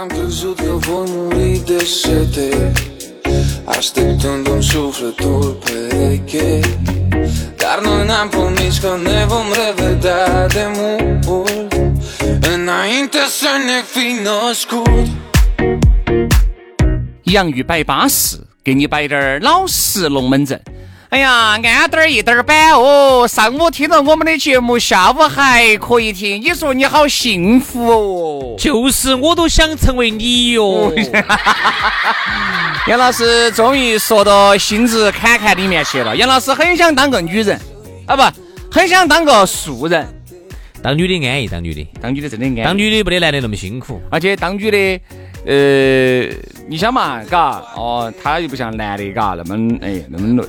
Am crezut că voi muri de sete Așteptându-mi sufletul pereche Dar noi n-am promis că ne vom revedea de mult Înainte să ne fi născut 洋芋摆巴适，给你摆点儿老实龙门阵。哎呀，安点儿一点儿板哦！上午听了我们的节目，下午还可以听，你说你好幸福哦！就是，我都想成为你哟。杨老师终于说到心直坎坎里面去了。杨老师很想当个女人啊，不，很想当个素人。当女的安逸，当女的，当女的真的安，当女的不得男的那么辛苦。而且当女的，呃，你想嘛，嘎，哦，她又不像男的，嘎，那么哎那么累。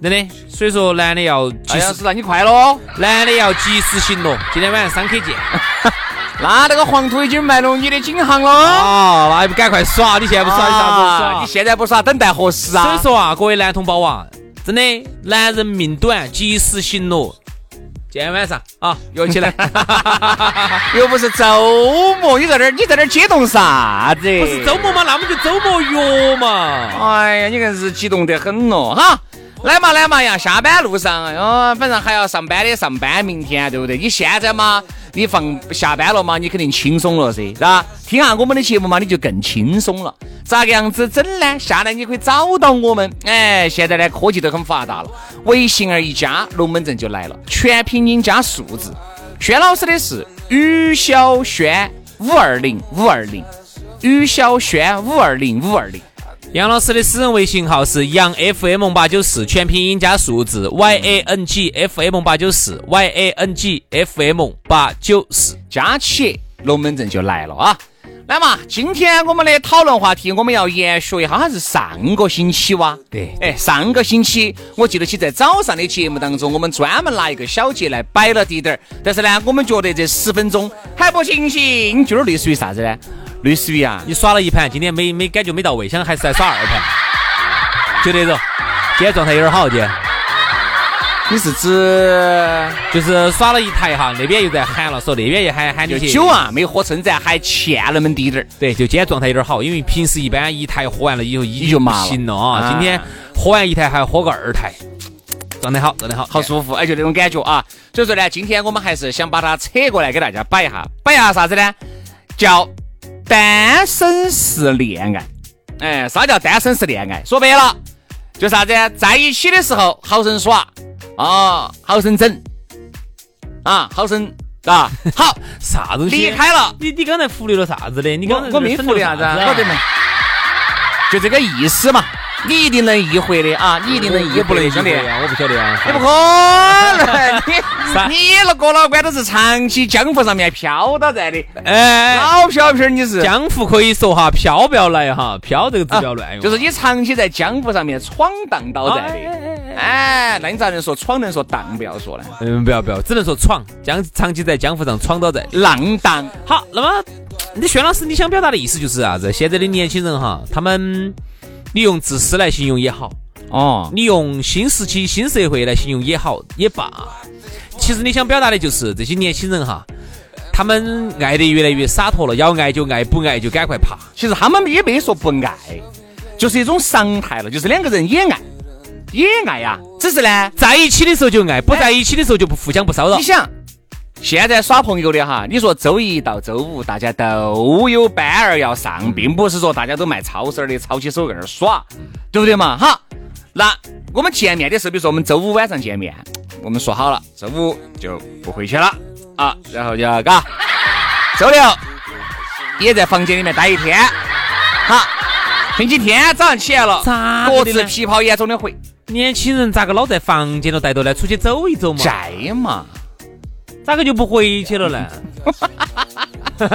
真的，所以说男的要及哎呀，时是，让你快乐。男的要及时行乐。今天晚上三 K 见。那那个黄土已经埋了你的颈行了。哦，那还不赶快耍？你现在不耍，你啥时候啊耍？你现在不耍，等待何时啊？所以说啊，各位男同胞啊，真的，男人命短，及时行乐。今天晚上啊，约起来，又不是周末，你在这儿你在这儿激动啥子？不是周末嘛，那我们就周末约嘛。哎呀，你硬是激动得很咯，哈！来嘛来嘛呀，下班路上，哦，反正还要上班的上班，明天对不对？你现在嘛，你放下班了嘛，你肯定轻松了噻，是吧？听下我们的节目嘛，你就更轻松了。咋个样子整呢？下来你可以找到我们。哎，现在呢科技都很发达了，微信儿一加，龙门阵就来了，全拼音加数字。轩老师的是于小轩五二零五二零，于小轩五二零五二零。杨老师的私人微信号是杨 FM 八九四，全拼音加数字 Y A N G F M 八九四 Y A N G F M 八九四。加起龙门阵就来了啊！来嘛，今天我们的讨论话题我们要延续一下，好像是上个星期哇？对哎，上个星期我记得起在早上的节目当中，我们专门拿一个小节来摆了滴点儿，但是呢，我们觉得这十分钟还不行行，就是类似于啥子呢？类似于啊，你耍了一盘，今天没没感觉没到位，想还是再耍二盘，就那种。今天状态有点好，今天你是指 就是耍了一台哈，那边又在喊了，说那边又喊喊你去。酒啊没喝称赞，还欠那么滴点儿。对，就今天状态有点好，因为平时一般一台喝完了以后已你就麻行了啊。啊今天喝完一台还喝个二台，状态好，状态好，好舒服，哎，就那种感觉啊。所以说呢，今天我们还是想把它扯过来给大家摆一下，摆一下啥子呢？叫单身式恋爱。哎，啥叫单身式恋爱？说白了，就啥子？在一起的时候好生耍啊，好生整啊，好生啊，好啥东西？离开了。你你刚才忽略了啥子的？你刚才我我没忽略啥子晓得没？就这个意思嘛，你一定能意会的啊，你一定能意会不能兄弟。啊，我不晓得啊。你不可能，你你那哥老倌都是长期江湖上面飘到在的，哎，老飘飘你是。江湖可以说哈，飘不要来哈，飘这个字不要乱用。就是你长期在江湖上面闯荡到在哎的，哎，那你咋能说闯能说荡不要说呢？嗯，不要不要，只能说闯，江长期在江湖上闯到在。浪荡，好，那么你轩老师，你想表达的意思就是啥子？现在的年轻人哈，他们你用自私来形容也好，哦，你用新时期新社会来形容也好也罢，其实你想表达的就是这些年轻人哈，他们爱得越来越洒脱了，要爱就爱，不爱就赶快爬。其实他们也没说不爱，就是一种常态了，就是两个人也爱，也爱呀，只是呢，在一起的时候就爱，不在一起的时候就不互相不骚扰你。想。现在耍朋友的哈，你说周一到周五大家都有班儿要上，并不是说大家都卖超市儿的抄起手在那儿耍，对不对嘛？哈，那我们见面的时候，比如说我们周五晚上见面，我们说好了，周五就不回去了。啊，然后就要嘎，周六也在房间里面待一天，好，星期天早上起来了，各自皮泡眼中的回，年轻人咋个老在房间头待着呢？出去走一走嘛，在嘛。咋个就不回去了呢？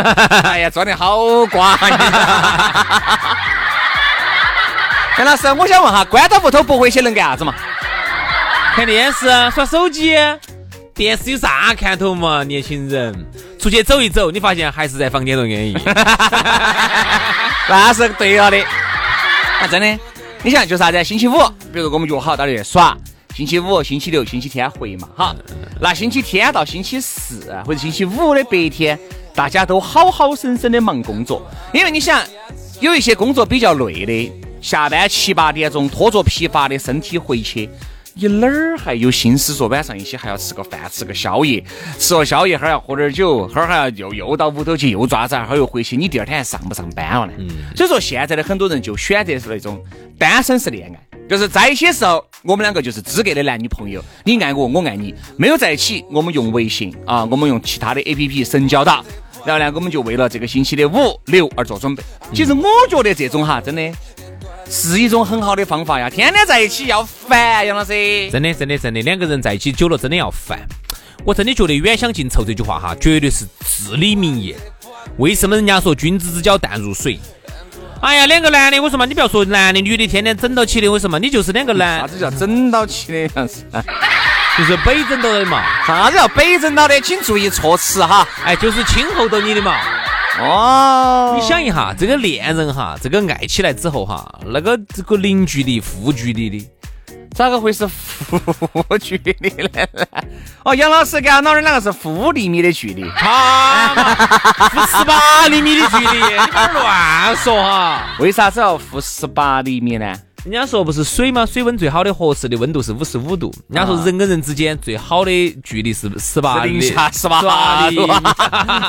哎呀，装的好瓜！陈老师，我想问哈，关到屋头不回去能干啥子嘛？看电视、耍手机，电视有啥看头嘛？年轻人出去走一走，你发现还是在房间头安逸。那是对了的。啊，真的，你想就啥子？星期五，比如我们约好到那去耍，星期五、星期六、星期天回嘛，哈。那星期天到星期四或者星期五的白天，大家都好好生生的忙工作，因为你想，有一些工作比较累的，下班七八点钟拖着疲乏的身体回去。你哪儿还有心思说晚上一起还要吃个饭，吃个宵夜，吃了宵夜哈儿要喝点酒，哈儿还要又又到屋头去又抓子，哈儿又回去，你第二天还上不上班了呢？所以说现在的很多人就选择是那种单身式恋爱，就是在一起时候，我们两个就是资格的男女朋友，你爱我，我爱你；没有在一起，我们用微信啊，我们用其他的 A P P 神交到，然后呢，我们就为了这个星期的五六而做准备。其实我觉得这种哈，真的是一种很好的方法呀，天天在一起要烦，杨老师。真的，真的，真的，两个人在一起久了，真的要烦。我真的觉得“远香近臭”这句话哈，绝对是至理名言。为什么人家说君子之交淡如水？哎呀，两个男的，我说嘛，你不要说男的女的，天天整到起的，为什么？你就是两个男啥，子叫整到起的？样子，就是北整到的嘛。啥子叫北整到的？请注意措辞哈。哎，就是亲厚到你的嘛。哦，你想一下，这个恋人哈，这个爱起来之后哈，那个这个零距离、负距离的，咋个会是负距离呢？哦，杨老师跟俺老人两个是负厘米的距离。他，负十八厘米的距离，你不要乱说哈。为啥子要负十八厘米呢？人家说不是水吗？水温最好的合适的温度是五十五度。人家说人跟人之间最好的距离是十八零厘下十八厘度，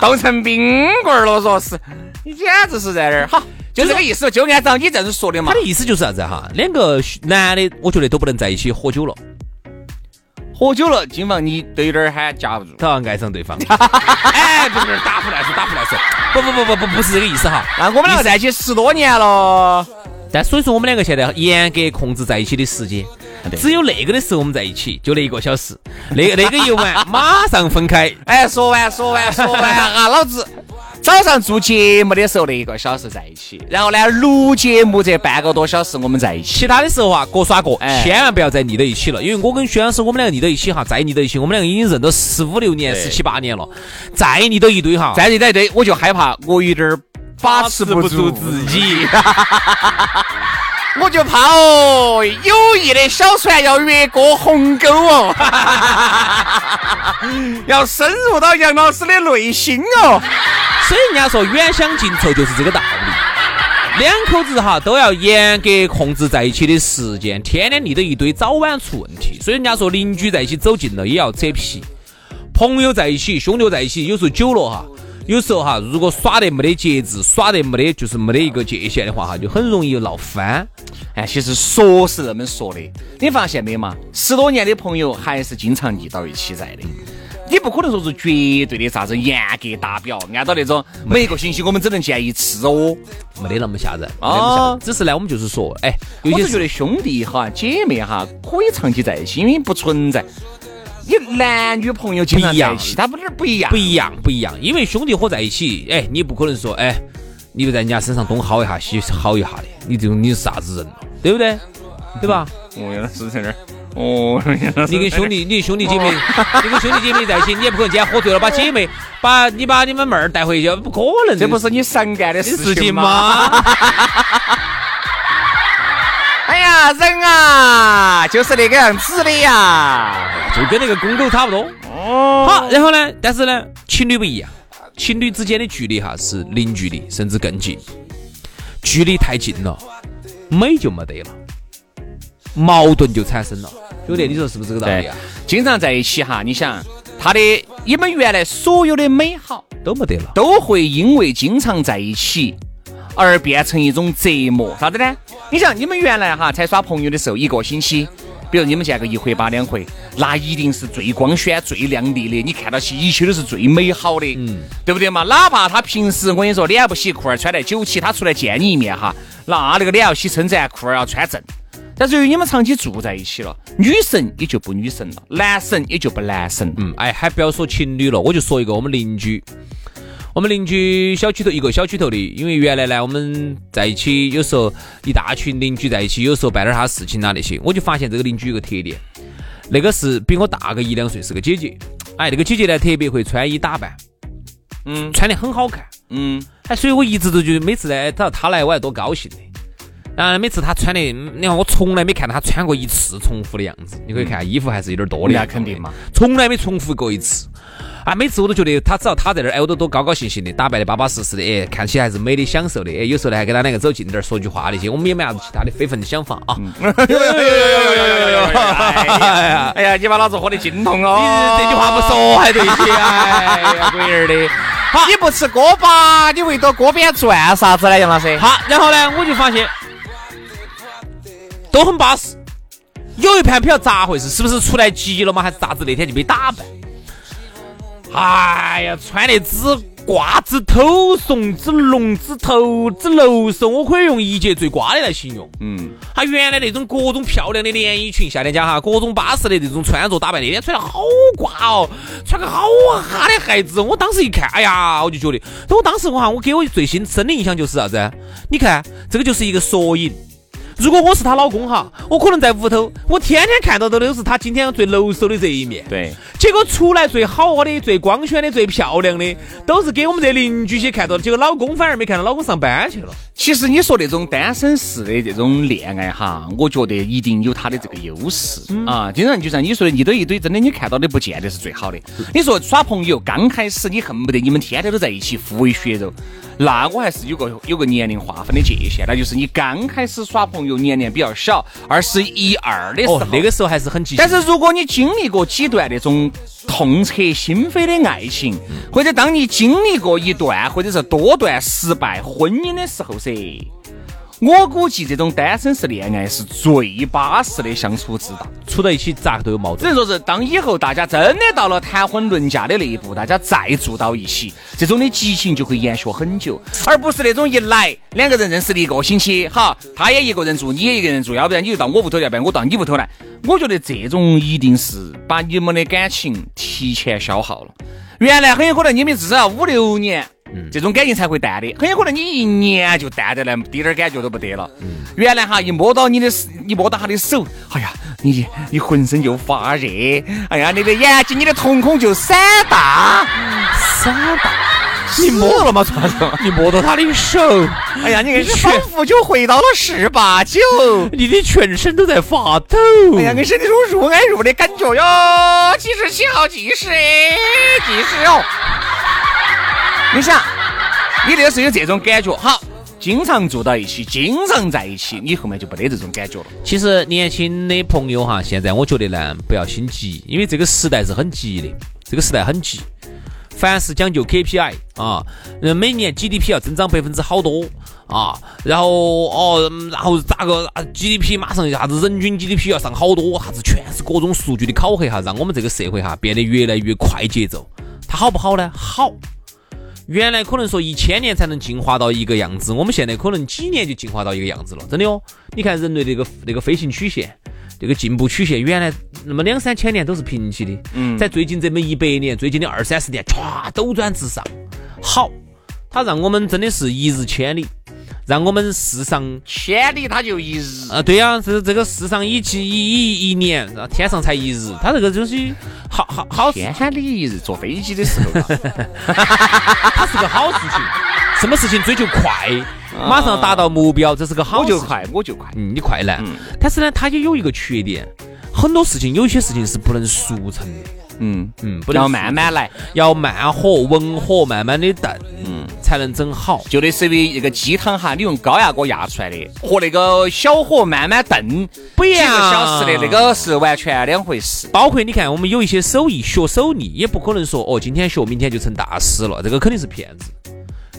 冻 成冰棍儿了，说是，你简直是在那儿。好，就这个意思，就按照你这样子说的嘛他。的意思就是啥子哈？两个男的，我觉得都不能在一起喝酒了，喝酒了，今晚你都有点儿喊架不住。他要爱上对方。哎，不是不是，打胡乱说，打胡乱说。不不不不不，不是这个意思哈。那我们两个在一起十多年了，但所以说，我们两个现在严格控制在一起的时间，只有那个的时候我们在一起，就那一个小时，那 那个一完马上分开。哎，说完说完说完 啊，老子早上做节目的时候那一个小时在一起，然后呢录节目这半个多小时我们在一起。其他的时候啊，各耍各，哎千万不要再腻到一起了。因为我跟薛老师，我们两个腻到一起哈，再腻到一起，我们两个已经认到十五六年、十七八年了，再腻到一堆哈，再腻到一堆堆，我就害怕我有点儿把持不住自己。我就怕哦，友谊的小船要越过鸿沟哦，要深入到杨老师的内心哦。所以人家说远香近臭就是这个道理。两口子哈都要严格控制在一起的时间，天天腻到一堆，早晚出问题。所以人家说邻居在一起走近了也要扯皮，朋友在一起、兄弟在一起，有时候久了哈，有时候哈，如果耍得没得节制，耍得没得就是没得一个界限的话哈，就很容易闹翻。哎，其实说是那么说的，你发现没嘛？十多年的朋友还是经常腻到一起在的。你不可能说是绝对的啥子严格达标，按照那种每个星期我们只能见一次哦。没得那么吓人，没得那么吓人。只是呢，我们就是说，哎，有些我是觉得兄弟哈、姐妹哈可以长期在一起，因为不存在你男女朋友经常不一样在一起，他不是不一样不。一样，不一样。因为兄弟伙在一起，哎，你不可能说，哎，你就在人家身上东薅一下西薅一下的，你这种你是啥子人了，对不对？对吧？哦，原来是在那儿。哦，你跟兄弟，你兄弟姐妹，你跟兄弟姐妹在一起，你也不可能今天喝醉了把姐妹，把你把你们妹儿带回去，不可能。这不是你常干的事情吗？人啊，就是那个样子的呀，就跟那个公狗差不多。哦。好，然后呢？但是呢，情侣不一样，情侣之间的距离哈是零距离，甚至更近。距离太近了，美就没得了，矛盾就产生了。兄弟，你说是不是这个道理啊？经常在一起哈，你想他的你们原来所有的美好都没得了，都会因为经常在一起。而变成一种折磨，啥子呢？你想，你们原来哈才耍朋友的时候，一个星期，比如你们见个一回八两回，那一定是最光鲜、最亮丽的，你看到起一切都是最美好的，嗯，对不对嘛？哪怕他平时我跟你说脸不洗裤儿穿得九七，他出来见你一面哈，那那个脸要洗称赞，裤儿要穿正。但是由于你们长期住在一起了，女神也就不女神了，男神也就不男神。嗯，哎，还不要说情侣了，我就说一个我们邻居。我们邻居小区头一个小区头的，因为原来呢我们在一起，有时候一大群邻居在一起，有时候办点啥事情啊那些，我就发现这个邻居有个特点，那个是比我大个一两岁，是个姐姐。哎，那个姐姐呢特别会穿衣打扮，嗯，穿得很好看，嗯，哎，所以我一直都觉得每次呢，只要她来，我还多高兴的。然后每次他穿的，你看我从来没看到他穿过一次重复的样子，你可以看衣服还是有点多的。那肯定嘛，从来没重复过一次。啊，每次我都觉得他只要他在那儿，哎，我都多高高兴兴的，打扮的巴巴适适的，哎，看起来还是美的享受的，哎，有时候呢还跟他两个走近点儿说句话那些，我们也没啥子其他的非分的想法啊。有有有有有有有有！哎呀，哎呀，你把老子喝的精痛哦！你这句话不说还对些，哎呀，鬼儿的。好，你不吃锅巴，你围到锅边转啥子呢，杨老师？好，然后呢，我就发现都很巴适。有一盘不晓得咋回事，是不是出来急了吗？还是咋子？那天就没打扮。哎呀，穿的只瓜子头怂，只龙子头，只露手，我可以用一节最瓜的来形容。嗯，他原来那种各种漂亮的连衣裙，夏天家哈，各种巴适的这种穿着打扮，那天穿的好瓜哦，穿个好哈的孩子。我当时一看，哎呀，我就觉得，我当时我哈，我给我最新深的印象就是啥子？你看，这个就是一个缩影。如果我是她老公哈，我可能在屋头，我天天看到的都是她今天最露手的这一面。对，结果出来最好的、最光鲜的、最漂亮的，都是给我们这邻居些看到的。结果老公反而没看到老公上班去了。其实你说那种单身式的这种恋爱哈，我觉得一定有他的这个优势啊。经常就像你说的，一堆一堆，真的你看到的不见得是最好的。你说耍朋友刚开始，你恨不得你们天天都在一起互为血肉。那我还是有个有个年龄划分的界限，那就是你刚开始耍朋友年龄比较小，二十一二的时候，那个时候还是很激但是如果你经历过几段那种痛彻心扉的爱情，或者当你经历过一段或者是多段失败婚姻的时候噻。我估计这种单身式恋爱是最巴适的相处之道，处在一起咋个都有矛盾。只能说是当以后大家真的到了谈婚论嫁的那一步，大家再住到一起，这种的激情就会延续很久，而不是那种一来两个人认识了一个星期，哈，他也一个人住，你也一个人住，要不然你就到我屋头，要不然我到你屋头来。我觉得这种一定是把你们的感情提前消耗了。原来很有可能你们至少要五六年。这种感情才会淡的，很有可能你一年就淡的来，滴点感觉都不得了。原来哈一摸到你的，一摸到他的手，哎呀，你你浑身就发热，哎呀，你的眼睛、你的瞳孔就闪大，闪大。你摸了吗？你摸到他的手，哎呀，你仿佛就回到了十八九，你的全身都在发抖，哎呀，硬是那种入爱入的感觉哟。几十七号计时，计时哦。你想，你那个时候有这种感觉，好，经常住到一起，经常在一起，你后面就不得这种感觉了。其实年轻的朋友哈，现在我觉得呢，不要心急，因为这个时代是很急的，这个时代很急，凡是讲究 KPI 啊，每年 GDP 要增长百分之好多啊，然后哦，然后咋个 GDP 马上啥子人均 GDP 要上好多，啥子全是各种数据的考核哈，让我们这个社会哈变得越来越快节奏，它好不好呢？好。原来可能说一千年才能进化到一个样子，我们现在可能几年就进化到一个样子了，真的哦。你看人类这个这个飞行曲线，这个进步曲线，原来那么两三千年都是平起的，嗯，在最近这么一百年，最近的二三十年，唰，斗转直上。好，它让我们真的是一日千里。让我们世上千里，它就一日啊！对呀，这这个世上一季一一一年，天上才一日。它这个东西好好好，千里一日，坐飞机的时候，它是个好事情。什么事情追求快，马上达到目标，这是个好事情。我就快，我就快。嗯，你快来。但是呢，它也有一个缺点，很多事情有些事情是不能速成的。嗯嗯，不能要慢慢来，要慢火文火慢慢的炖，嗯，才能整好。就类似于一个鸡汤哈，你用高压锅压出来的，和那个小火慢慢炖不一几个样小时的那个是完全两回事。包括你看，我们有一些手艺，学手艺也不可能说哦，今天学，明天就成大师了，这个肯定是骗子。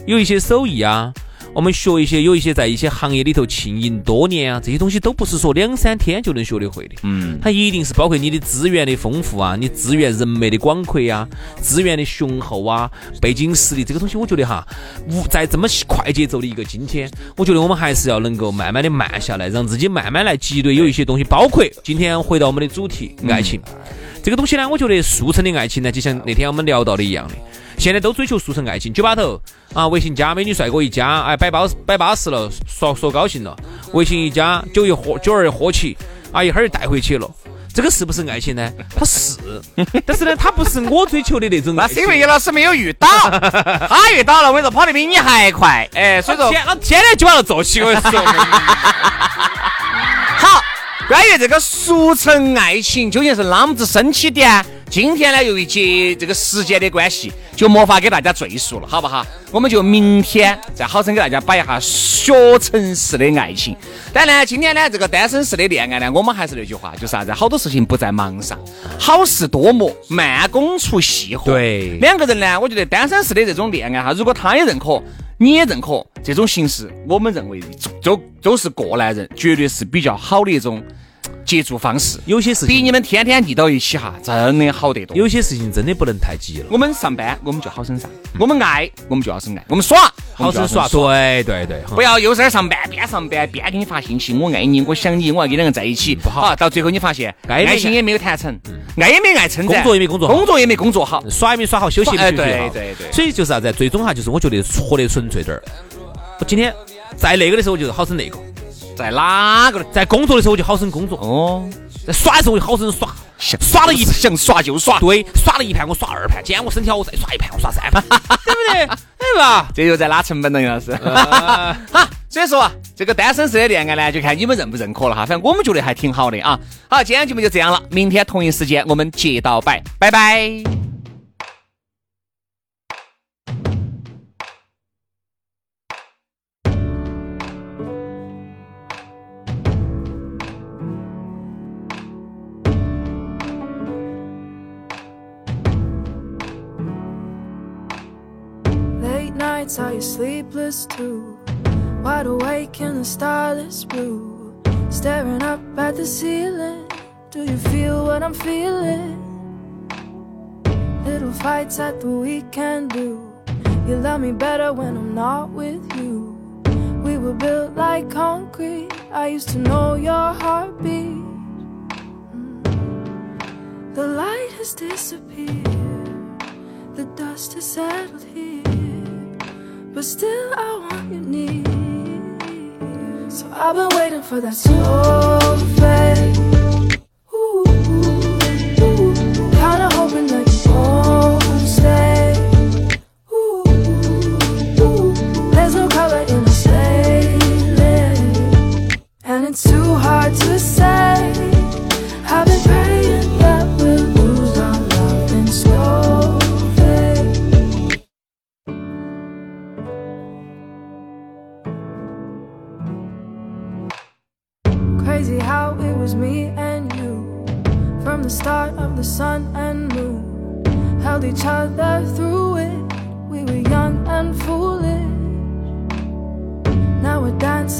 有一些手艺啊，我们学一些，有一些在一些行业里头经营多年啊，这些东西都不是说两三天就能学得会的。嗯，它一定是包括你的资源的丰富啊，你资源人脉的广阔啊，资源的雄厚啊，背景实力这个东西，我觉得哈，无在这么快节奏的一个今天，我觉得我们还是要能够慢慢的慢下来，让自己慢慢来积累有一些东西，包括今天回到我们的主题，爱情。这个东西呢，我觉得速成的爱情呢，就像那天我们聊到的一样的，现在都追求速成爱情。酒吧头啊，微信加美女帅哥一加，哎，摆巴摆巴适了，说说高兴了，微信一加，酒一喝，酒儿一喝起，啊，一会儿就带回去了。这个是不是爱情呢？它是，但是呢，它不是我追求的那种。那是因为叶老师没有遇到，他遇到了，我跟你说跑得比你还快。哎，所以说天，天天酒吧头坐起，我跟你说。好，关于这个俗成爱情究竟是啷么子升起的啊？今天呢，由于节这个时间的关系，就没法给大家赘述了，好不好？我们就明天再好生给大家摆一下学成式的爱情。但呢，今天呢，这个单身式的恋爱呢，我们还是那句话，就是啥子？好多事情不在忙上，好事多磨，慢工出细活。对两个人呢，我觉得单身式的这种恋爱哈，如果他也认可，你也认可这种形式，我们认为都都是过来人，绝对是比较好的一种接触方式。有些事情，比你们天天腻到一起哈，真的好得多。有些事情真的不能太急了。我们上班，我们就好生上；我们爱，我们就要生爱；我们耍，好生耍，对对对，不要又在那上班，边上班边给你发信息，我爱你，我想你，我要跟两个在一起，不好到最后你发现爱情也没有谈成，爱也没爱成，工作也没工作好工作也没工作好。耍也没耍好，休息也没哎休息好。对对对所以就是啥子？最终哈，就是我觉得活得纯粹点儿。我今天在那个的时候，我就好生那个；在哪个？在工作的时候，我就好生工作；哦，在耍的时候，我就好生耍。想耍了一想耍就耍，对，耍了一盘，我耍二盘；今天我身体好，我再耍一盘，我耍三盘，对不对？对吧？这又在拉成本了，杨老师。呃 好，所以说啊，这个单身式的恋爱呢，就看你们认不认可了哈。反正我们觉得还挺好的啊。好，今天节目就这样了，明天同一时间我们接到摆，拜拜。Nights, are you sleepless too? Wide awake in the starless blue, staring up at the ceiling. Do you feel what I'm feeling? Little fights at the weekend do. You love me better when I'm not with you. We were built like concrete. I used to know your heartbeat. Mm. The light has disappeared. The dust has settled here, but still I want you near. So I've been waiting for that slow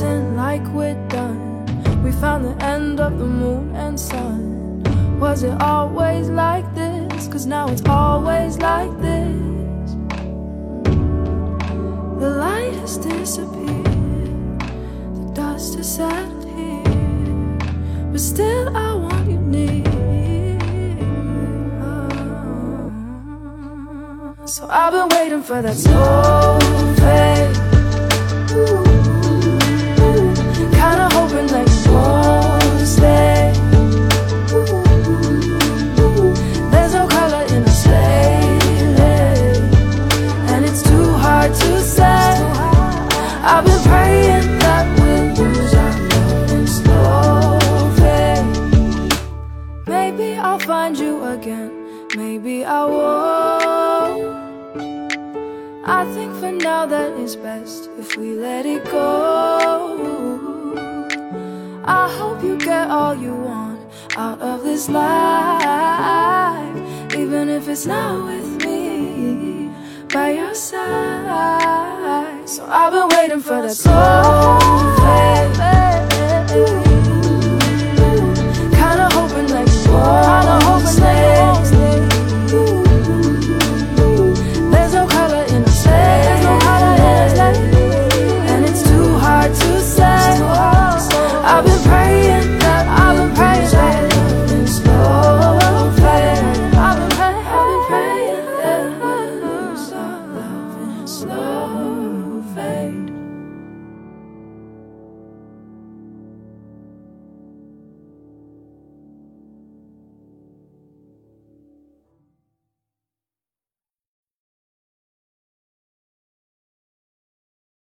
Like we're done. We found the end of the moon and sun. Was it always like this? Cause now it's always like this. The light has disappeared, the dust has settled here. But still, I want you near. So I've been waiting for that slow fade. Ooh, we let it go. I hope you get all you want out of this life, even if it's not with me by your side. So I've been waiting for that soul.